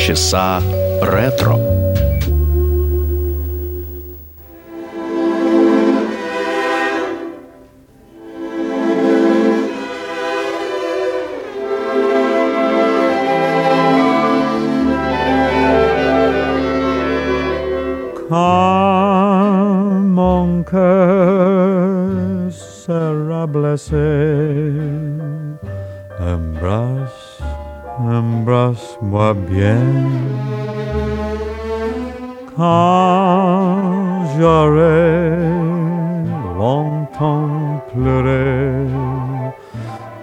Полчаса ретро. Come, mon cœur sera Bien. Quand j'aurai longtemps pleuré,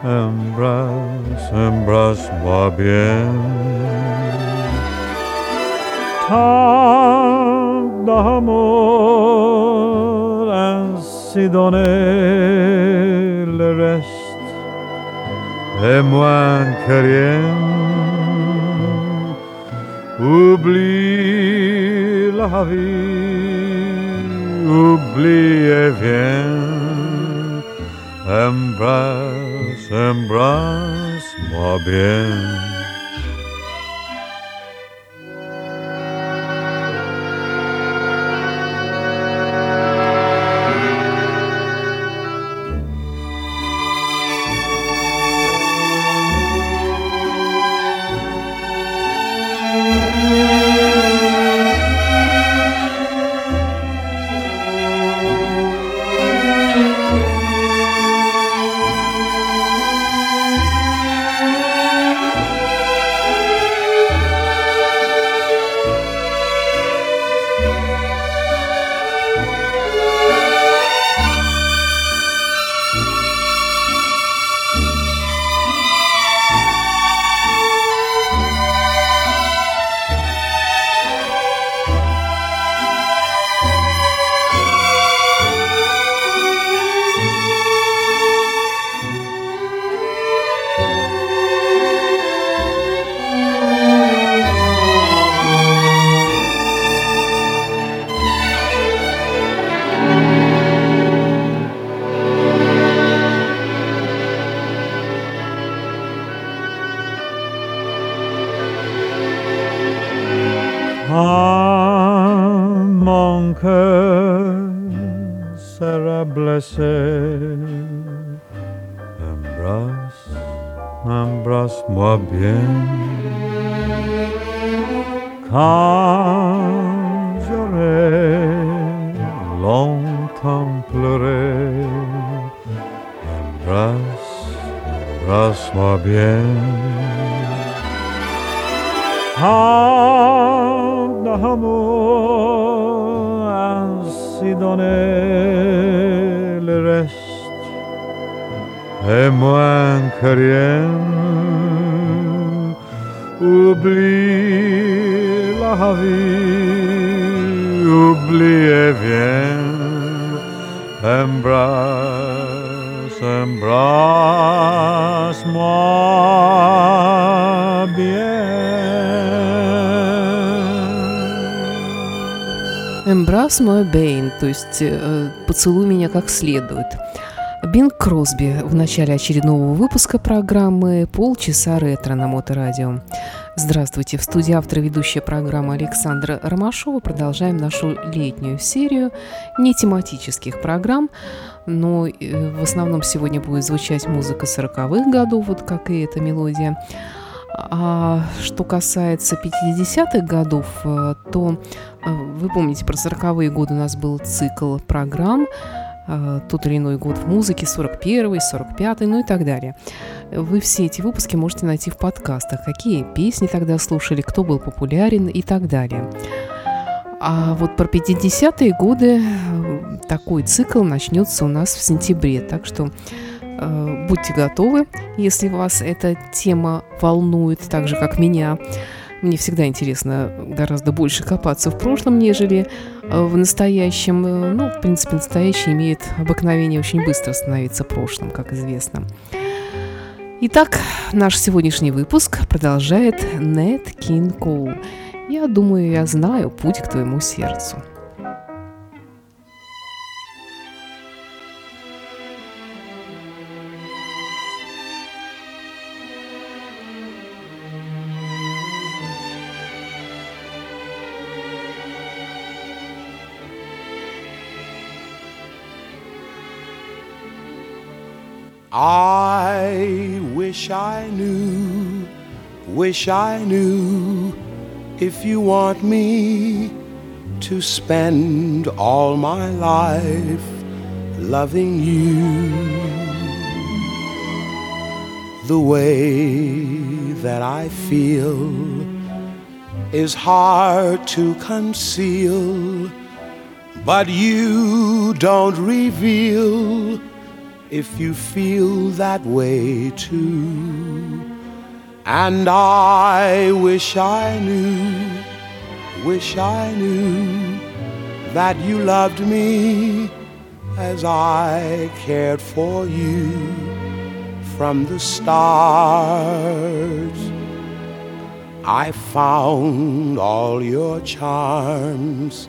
embrasse, embrasse-moi bien. Tant d'amour ainsi donné, le reste est moins que rien. La vie, oublie et viens. Embrasse, embrasse-moi bien. Blessé. Embrasse, embrasse-moi bien. Embrasse-moi bien. Эмбрас мой Бэйн, то есть э, поцелуй меня как следует. Бинг Кросби в начале очередного выпуска программы «Полчаса ретро» на Моторадио. Здравствуйте, в студии автор и ведущая программы Александра Ромашова. Продолжаем нашу летнюю серию не тематических программ, но э, в основном сегодня будет звучать музыка 40-х годов, вот как и эта мелодия. А что касается 50-х годов, э, то э, вы помните, про 40-е годы у нас был цикл программ, э, тот или иной год в музыке, 41-й, 45-й, ну и так далее. Вы все эти выпуски можете найти в подкастах, какие песни тогда слушали, кто был популярен и так далее. А вот про 50-е годы э, такой цикл начнется у нас в сентябре, так что э, будьте готовы, если вас эта тема волнует, так же как меня. Мне всегда интересно гораздо больше копаться в прошлом, нежели э, в настоящем. Э, Ну, в принципе, настоящее имеет обыкновение очень быстро становиться прошлым, как известно. Итак, наш сегодняшний выпуск продолжает Нет Кин Коул. Я думаю, я знаю путь к твоему сердцу. I wish I knew, wish I knew if you want me to spend all my life loving you the way that I feel is hard to conceal, but you don't reveal if you feel that way too. And I wish I knew, wish I knew that you loved me as I cared for you from the start. I found all your charms,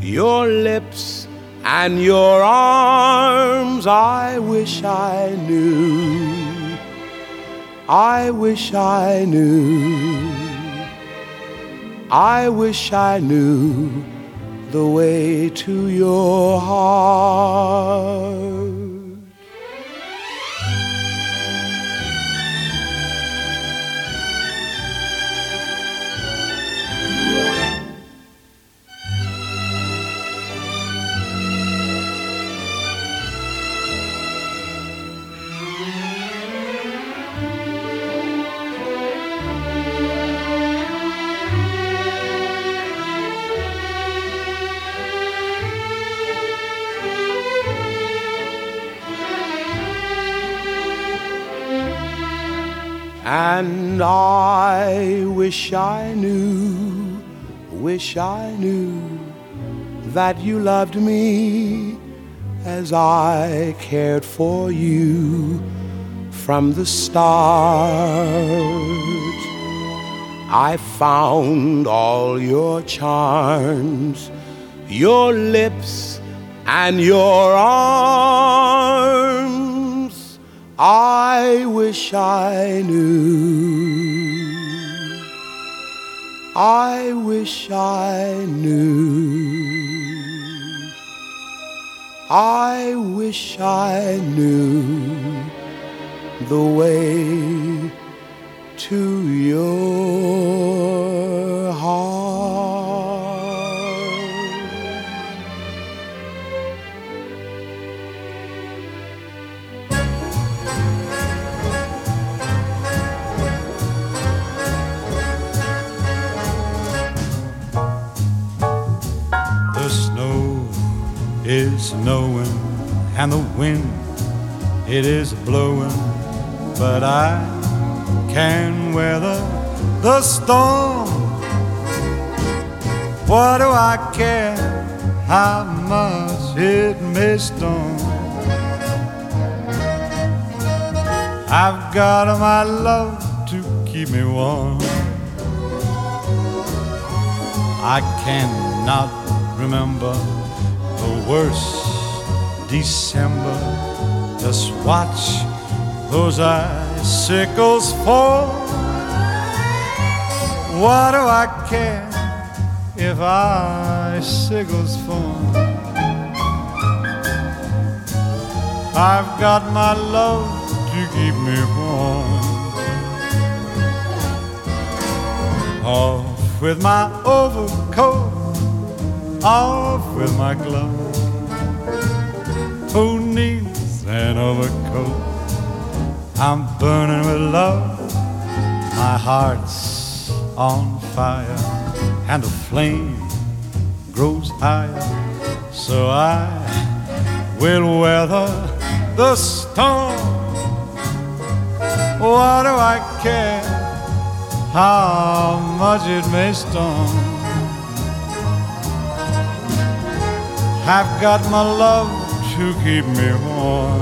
your lips and your arms. I wish I knew, I wish I knew, I wish I knew the way to your heart. And I wish I knew, wish I knew that you loved me as I cared for you from the start. I found all your charms, your lips, and your arms I wish I knew. I wish I knew. I wish I knew the way to your heart. Snowing and the wind it is blowing, but I can weather the storm. What do I care how much it may storm? I've got my love to keep me warm. I cannot remember the worst December. Just watch those icicles fall. What do I care if icicles fall? I've got my love to keep me warm. Off with my overcoat off with my gloves. Who needs an overcoat? I'm burning with love. My heart's on fire, and the flame grows higher. So I will weather the storm. What do I care how much it may storm? I've got my love to keep me warm.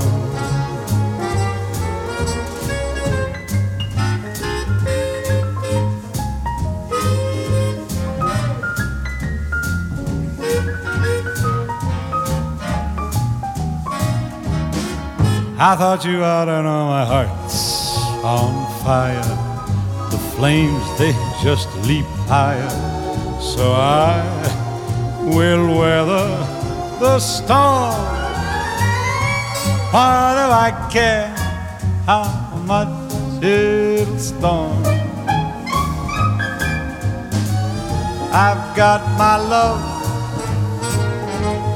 I thought you ought to know my heart's on fire. The flames, they just leap higher. So I will weather the storm. What do I care how much it'll storm. I've got my love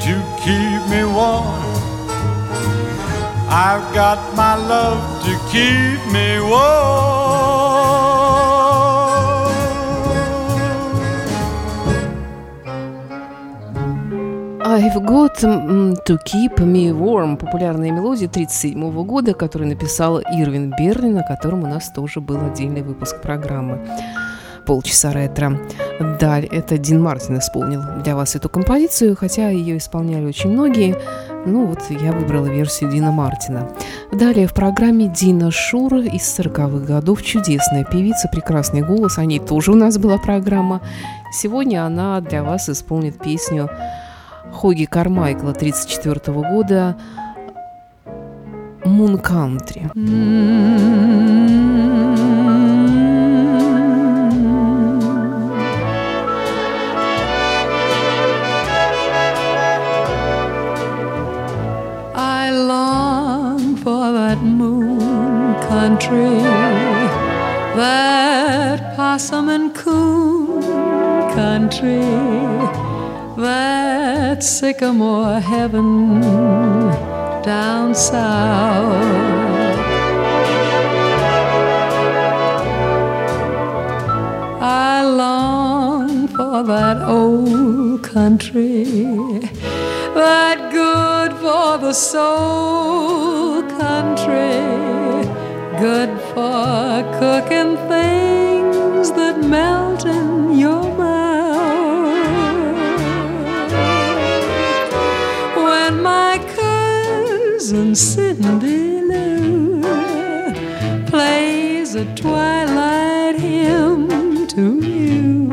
to keep me warm. I've got my love to keep me warm. I've got to keep me warm. Популярная мелодия 1937 года, которую написал Ирвин Берлин, о котором у нас тоже был отдельный выпуск программы полчаса ретро. Даль, это Дин Мартин исполнил для вас эту композицию, хотя ее исполняли очень многие. Ну вот я выбрала версию Дина Мартина. Далее в программе Дина Шур из 40-х годов. Чудесная певица, прекрасный голос. О ней тоже у нас была программа. Сегодня она для вас исполнит песню Хоги Кармайкла 1934 года «Мун Кантри». That possum and coon country, that sycamore heaven down south. I long for that old country, that good for the soul country, good for cooking things that melt in cousin Cindy Lou plays a twilight hymn to you,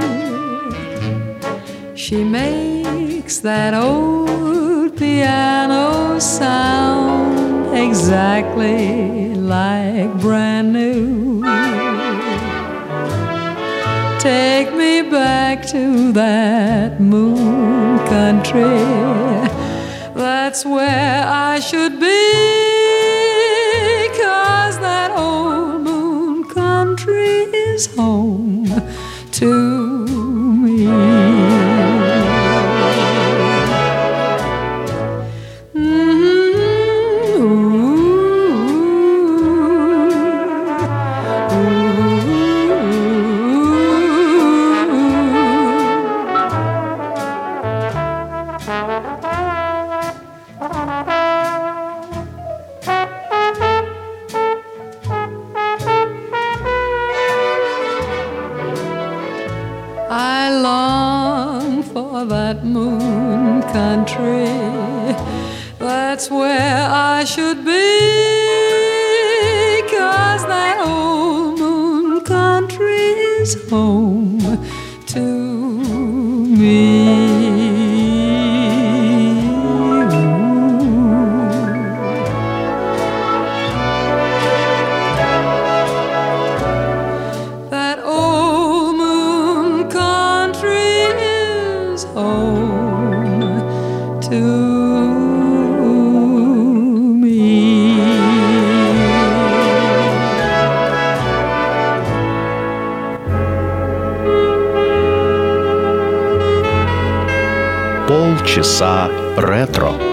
she makes that old piano sound exactly like brand new. Take me back to that moon country. That's where I should be. Cause that old moon country is home to часа ретро.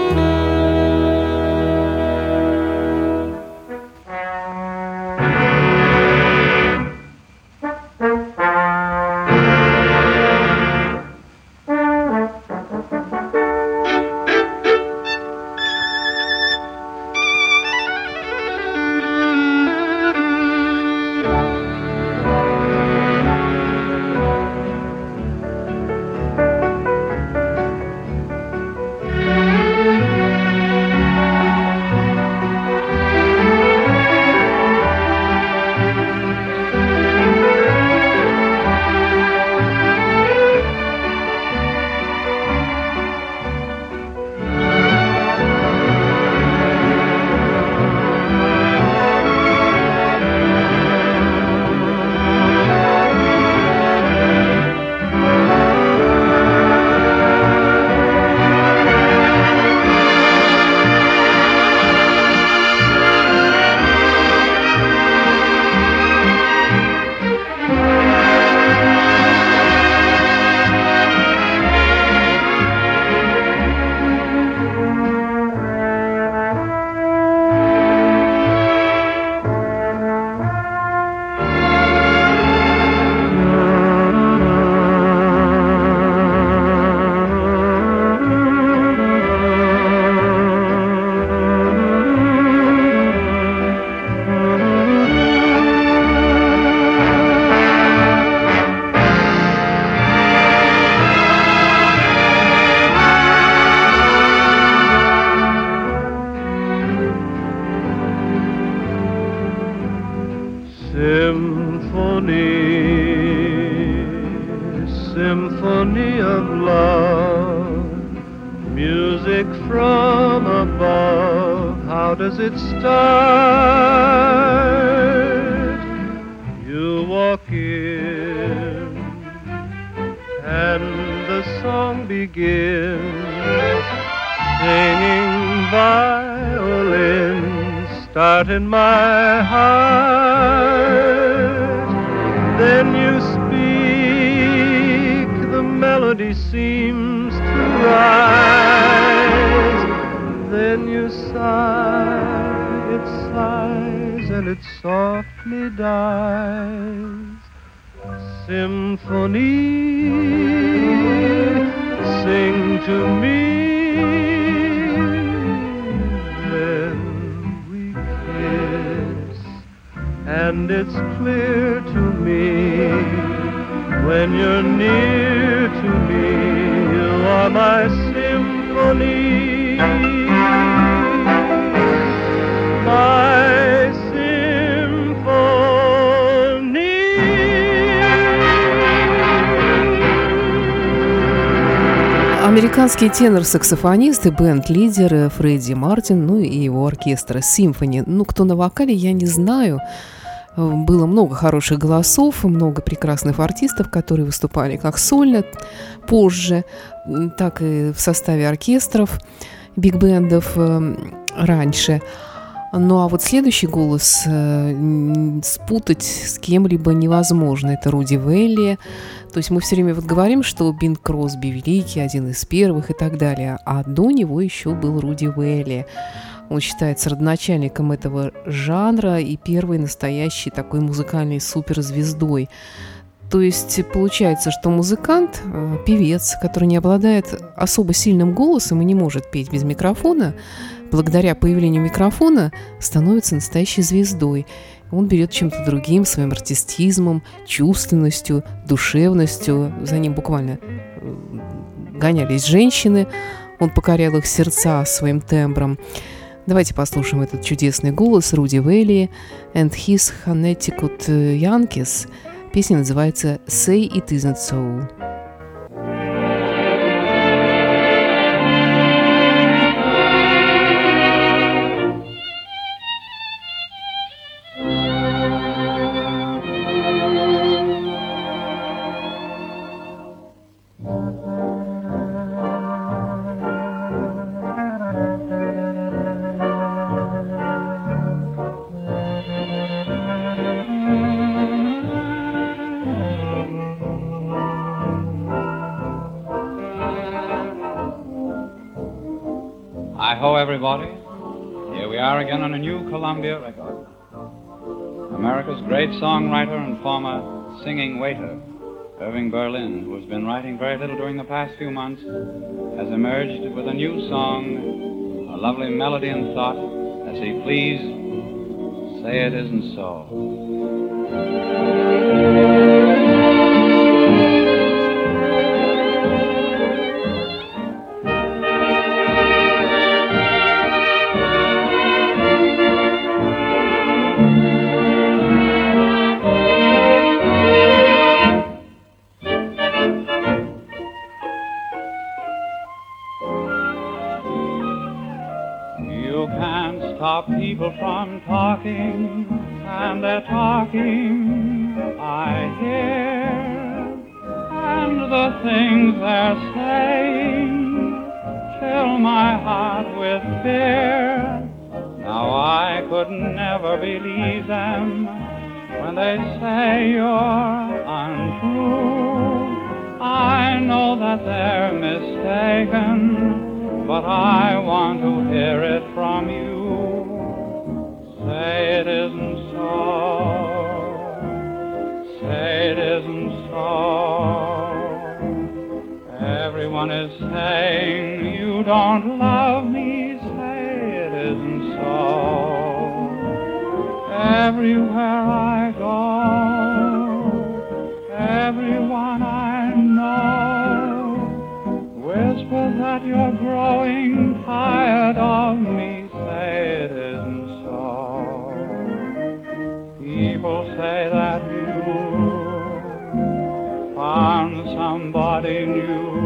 Symphony of love, music from above. How does it start? You walk in, and the song begins, singing violin, start in my heart. Then Then you sigh, it sighs and it softly dies. Symphony, sing to me. And it's clear to me when you're near to me, you are my symphony. Американский тенор-саксофонист и бенд-лидер Фредди Мартин, ну и его оркестр «Симфони». Ну, кто на вокале, я не знаю. Было много хороших голосов, много прекрасных артистов, которые выступали как сольно позже, так и в составе оркестров, биг-бендов э, раньше. Ну а вот следующий голос э, спутать с кем-либо невозможно. Это Руди Велли. То есть мы все время вот говорим, что Бин Кросби великий, один из первых и так далее. А до него еще был Руди Велли. Он считается родоначальником этого жанра и первой настоящей такой музыкальной суперзвездой. То есть получается, что музыкант, э, певец, который не обладает особо сильным голосом и не может петь без микрофона, благодаря появлению микрофона становится настоящей звездой. Он берет чем-то другим, своим артистизмом, чувственностью, душевностью. За ним буквально э, гонялись женщины. Он покорял их сердца своим тембром. Давайте послушаем этот чудесный голос Руди Вейли and his Connecticut Yankees. Песня называется «Say It Isn't So». Singing waiter, Irving Berlin, who has been writing very little during the past few months, has emerged with a new song, a lovely melody and thought, as he please, say it isn't so. Everywhere I go, everyone I know whispers that you're growing tired of me. Say it isn't so. people say that you found somebody new.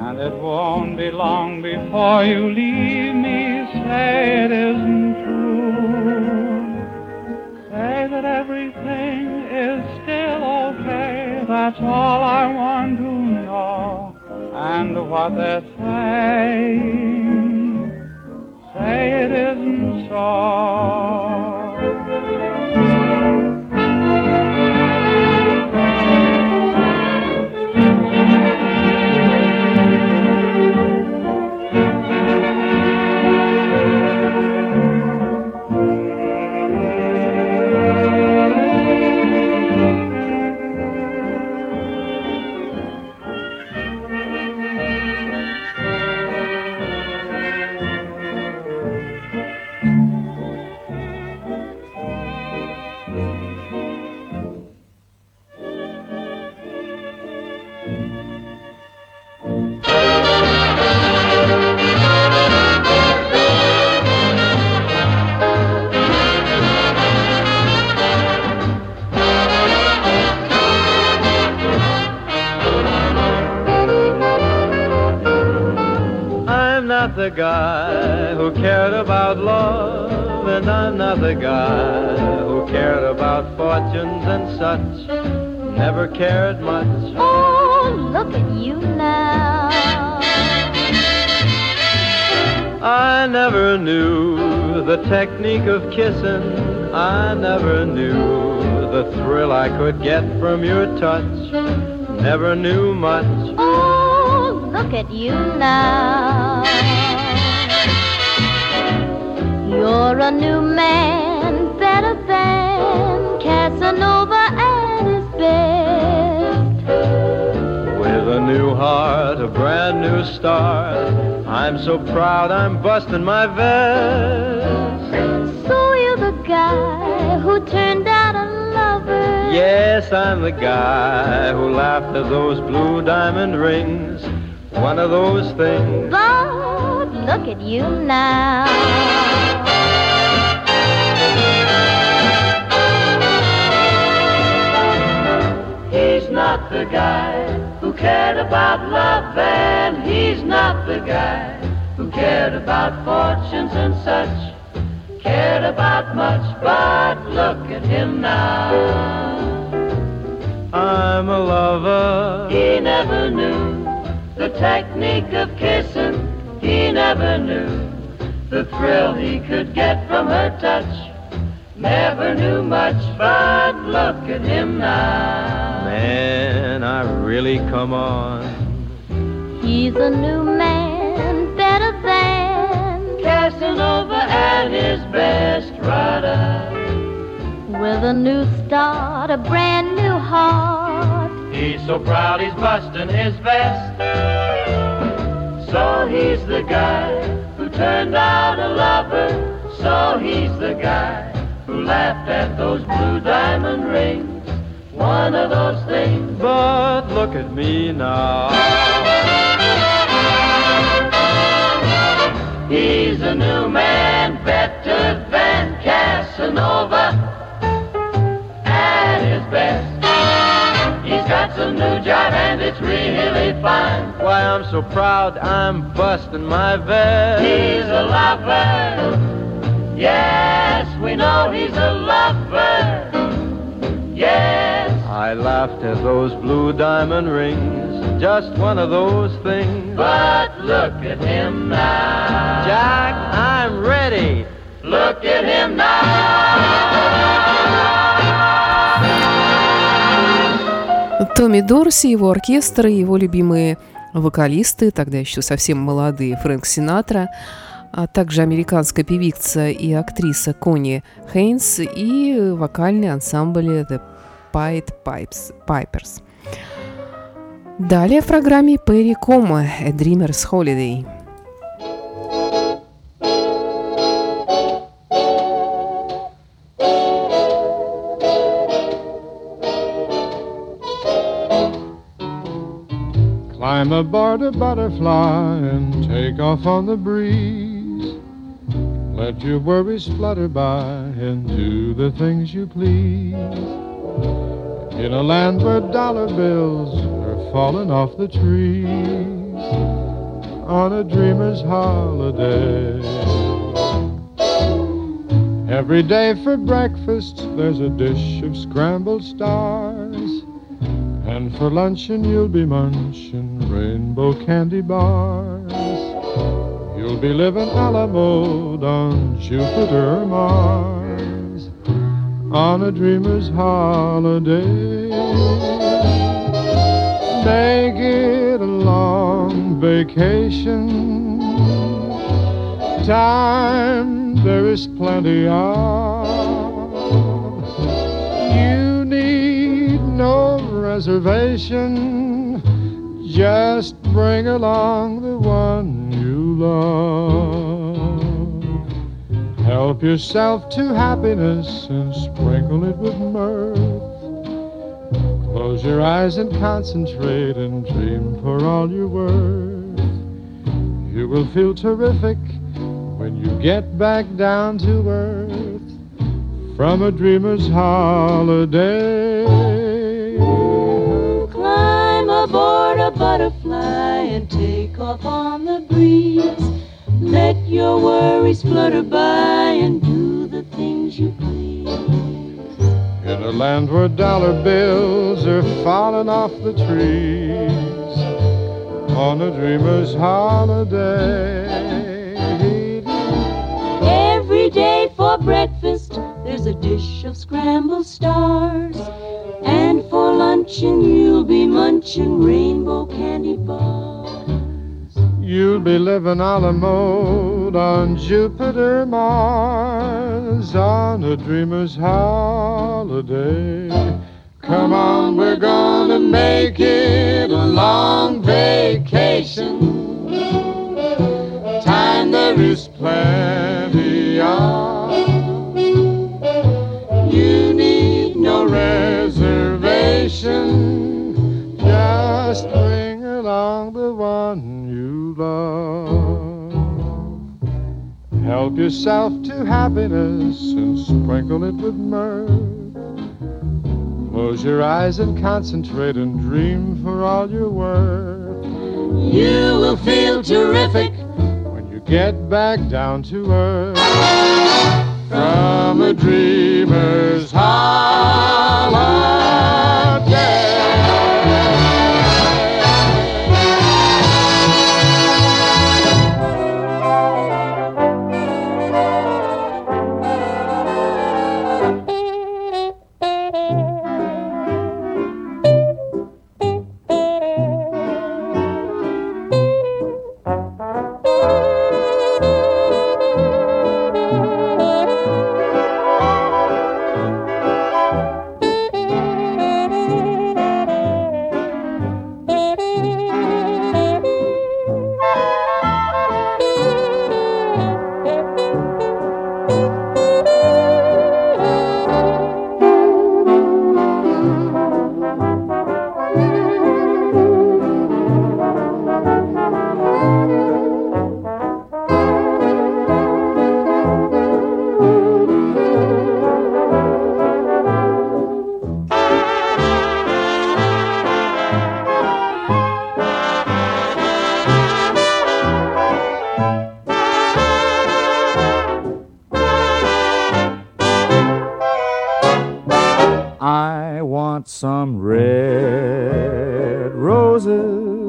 And it won't be long before you leave me. Say That's all I want to know. And what they're saying, say it isn't so. Kissing. I never knew the thrill I could get from your touch. Never knew much. Oh, look at you now. You're a new man, better than Casanova at his best. With a new heart, a brand new start. I'm so proud I'm busting my vest. Who turned out a lover. Yes, I'm the guy who laughed at those blue diamond rings. One of those things. But look at you now. He's not the guy who cared about love, and he's not the guy who cared about fortunes and such. Cared about much, but look at him now. I'm a lover. He never knew the technique of kissing. He never knew the thrill he could get from her touch. Never knew much, but look at him now. Man, I really come on. He's a new man, at his best, rider. with a new start, a brand new heart. He's so proud he's busting his vest. So he's the guy who turned out a lover. So he's the guy who laughed at those blue diamond rings. One of those things. But look at me now. He's a new man, better than Casanova. At his best. He's got some new job and it's really fun. Why, I'm so proud I'm busting my vest. He's a lover. Yes, we know he's a lover. Yes. I laughed at those blue diamond rings. Just one of those things. But look at him now. Jack, I'm ready. Look at him now. Томми Дорси, его оркестр и его любимые вокалисты, тогда еще совсем молодые, Фрэнк Синатра, а также американская певица и актриса Кони Хейнс и вокальный ансамбль The Pied Pipes, Pipers. Далее в программе Перри Комо «A Dreamer's Holiday». Climb aboard a butterfly and take off on the breeze. Let your worries flutter by and do the things you please. In a land where dollar bills are falling off the trees on a dreamer's holiday. Every day for breakfast, there's a dish of scrambled stars. And for luncheon, you'll be munching rainbow candy bars. You'll be living a la mode on Jupiter or Mars on a dreamer's holiday. Make it a long vacation. Time there is plenty of. You need no reservation. Just bring along the one you love. Help yourself to happiness and sprinkle it with mirth. Close your eyes and concentrate and dream for all you're worth. You will feel terrific when you get back down to earth from a dreamer's holiday. Climb aboard a butterfly and take off on the breeze. Let your worries flutter by and do the things you please. In a land where dollar bills are falling off the trees on a dreamer's holiday. Every day for breakfast, there's a dish of scrambled stars. And for luncheon, you'll be munching rainbow candy bars. You'll be living a la mode on Jupiter, Mars, on a dreamer's holiday. Come on, we're gonna make it a long vacation. Time there is plenty of. You need no reservation. Just bring along the one you love. Help yourself to happiness and sprinkle it with mirth. Close your eyes and concentrate and dream for all you're worth. You will feel terrific when you get back down to earth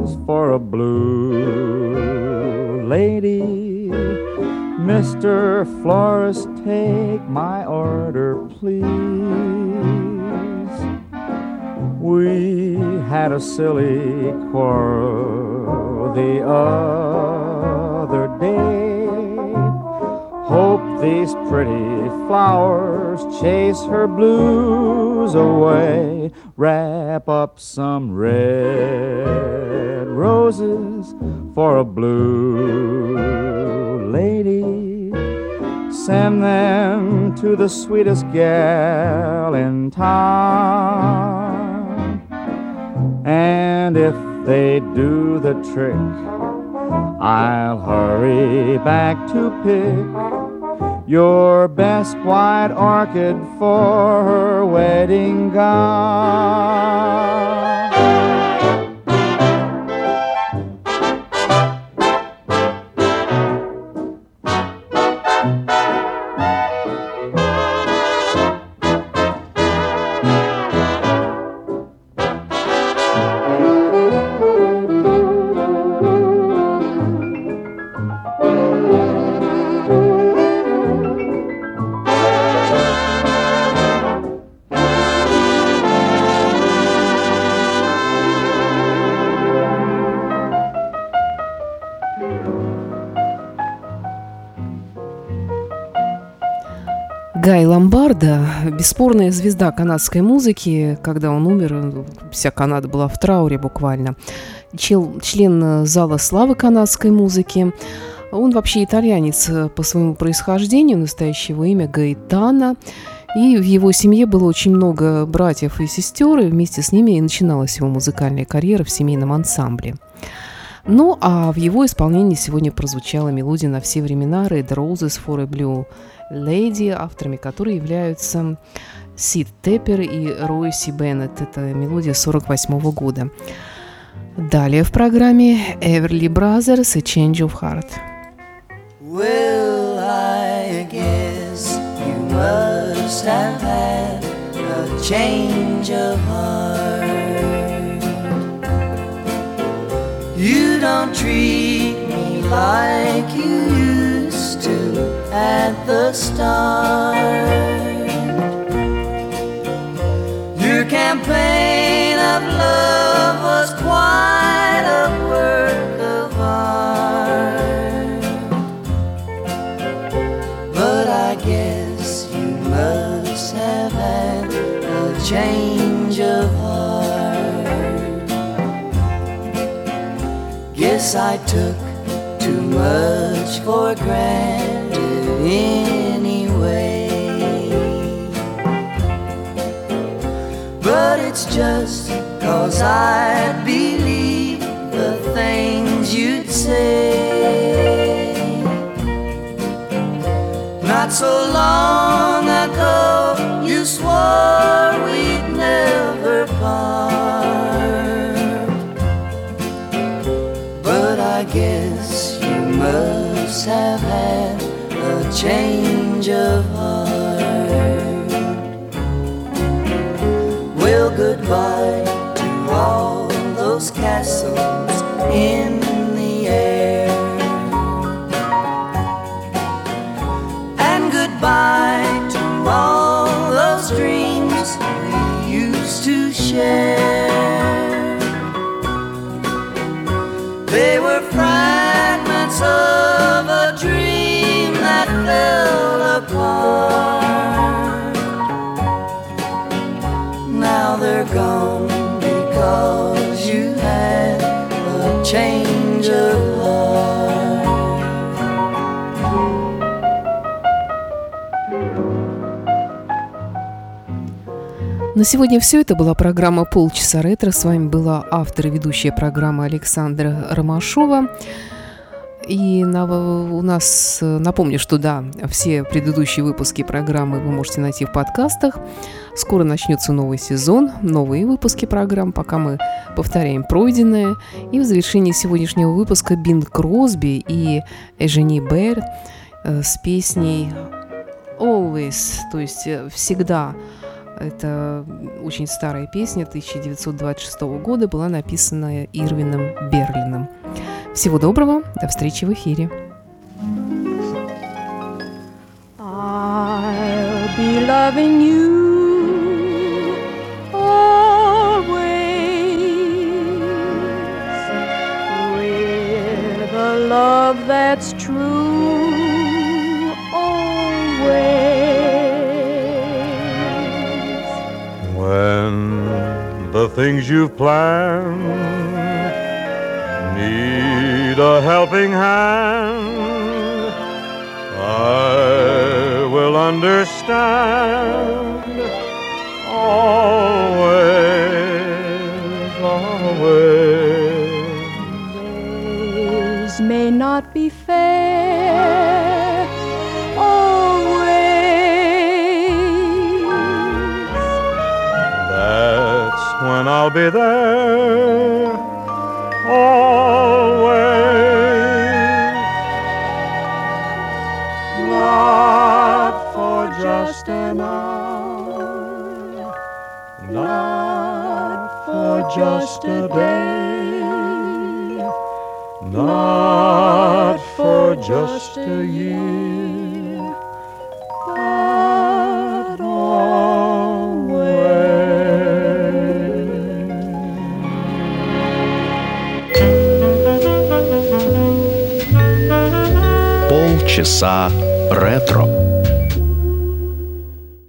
roses for a blue lady. Mr. Florist, take my order, please. We had a silly quarrel the other day. Hope these pretty flowers chase her blues away. Wrap up some red roses for a blue lady. Send them to the sweetest gal in town. And if they do the trick, I'll hurry back to pick your best white orchid for her wedding gown. Бесспорная звезда канадской музыки, когда он умер, вся Канада была в трауре буквально. Чел, член зала славы канадской музыки. Он вообще итальянец по своему происхождению, настоящее его имя Гаэтана. И в его семье было очень много братьев и сестер, и вместе с ними и начиналась его музыкальная карьера в семейном ансамбле. Ну, а в его исполнении сегодня прозвучала мелодия на все времена «Red Roses for a Blue Lady», авторами которой являются Сид Теппер и Ройси Беннет. Это мелодия 48 года. Далее в программе Everly Brothers и Change of Heart. Well, I guess you must have had a change of heart. You don't treat me like you at the start. Your campaign of love was quite a work of art. But I guess you must have had a change of heart. Guess I took too much for granted anyway. But it's just cause I believe the things you'd say. Not so long ago, you swore we'd never part. But I guess you must have had change of heart. Well, goodbye to all those castles in the air. And goodbye to all those dreams we used to share. They were fragments of На сегодня все. Это была программа «Полчаса ретро». С вами была автор и ведущая программы Александра Ромашова. И на, у нас, напомню, что да, все предыдущие выпуски программы вы можете найти в подкастах. Скоро начнется новый сезон, новые выпуски программ, пока мы повторяем пройденное. И в завершении сегодняшнего выпуска Бин Кросби и Эжени Бэр э, с песней «Always», то есть э, «Всегда». Это очень старая песня 1926 года, была написана Ирвином Берлином. Всего доброго, до встречи в эфире. I'll be loving you always with a love that's true always. When the things you've planned need need a helping hand, I will understand. Always, always. Days may not be fair. Always. That's when I'll be there. Just a day, not for just a year, but always. Полчаса ретро.